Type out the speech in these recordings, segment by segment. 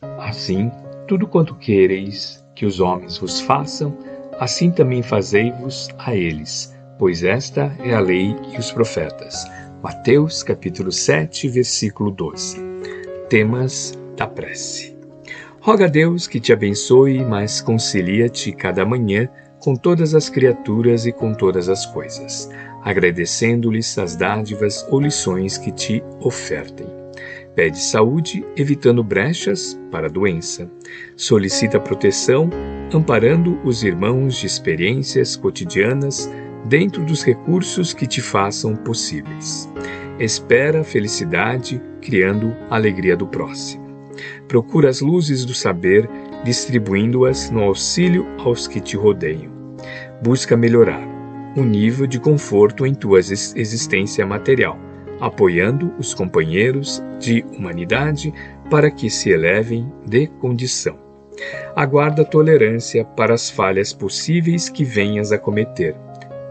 Assim, tudo quanto quereis que os homens vos façam, assim também fazei-vos a eles, pois esta é a lei e os profetas. Mateus capítulo 7, versículo 12. Temas da prece. Roga a Deus que te abençoe, mas concilia-te cada manhã com todas as criaturas e com todas as coisas, agradecendo-lhes as dádivas ou lições que te ofertem. Pede saúde, evitando brechas para a doença. Solicita proteção, amparando os irmãos de experiências cotidianas dentro dos recursos que te façam possíveis. Espera felicidade, criando a alegria do próximo. Procura as luzes do saber, distribuindo-as no auxílio aos que te rodeiam. Busca melhorar o nível de conforto em tua existência material, apoiando os companheiros de humanidade para que se elevem de condição. Aguarda tolerância para as falhas possíveis que venhas a cometer.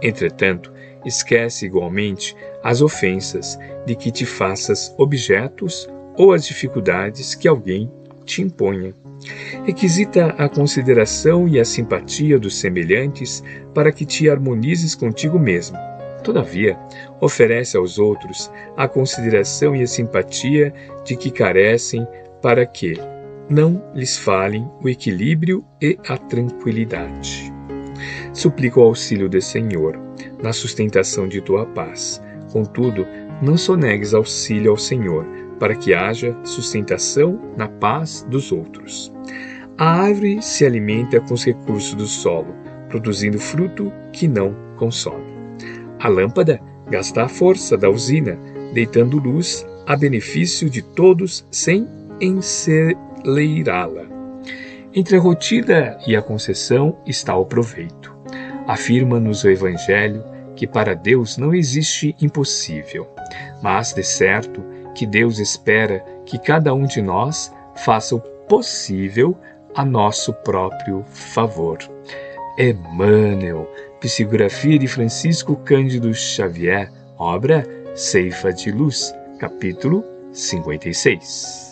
Entretanto, esquece igualmente as ofensas de que te faças objetos ou as dificuldades que alguém te imponha. Requisita a consideração e a simpatia dos semelhantes para que te harmonizes contigo mesmo. Todavia, oferece aos outros a consideração e a simpatia de que carecem para que não lhes falem o equilíbrio e a tranquilidade. Suplico o auxílio do Senhor na sustentação de tua paz. Contudo, não sonegues auxílio ao Senhor, para que haja sustentação na paz dos outros. A árvore se alimenta com os recursos do solo, produzindo fruto que não consome. A lâmpada gasta a força da usina, deitando luz a benefício de todos sem enceleirá-la. Entre a rotina e a concessão está o proveito. Afirma-nos o Evangelho que para Deus não existe impossível, mas, de certo, que Deus espera que cada um de nós faça o possível a nosso próprio favor. Emmanuel, psicografia de Francisco Cândido Xavier, obra Ceifa de Luz, capítulo 56.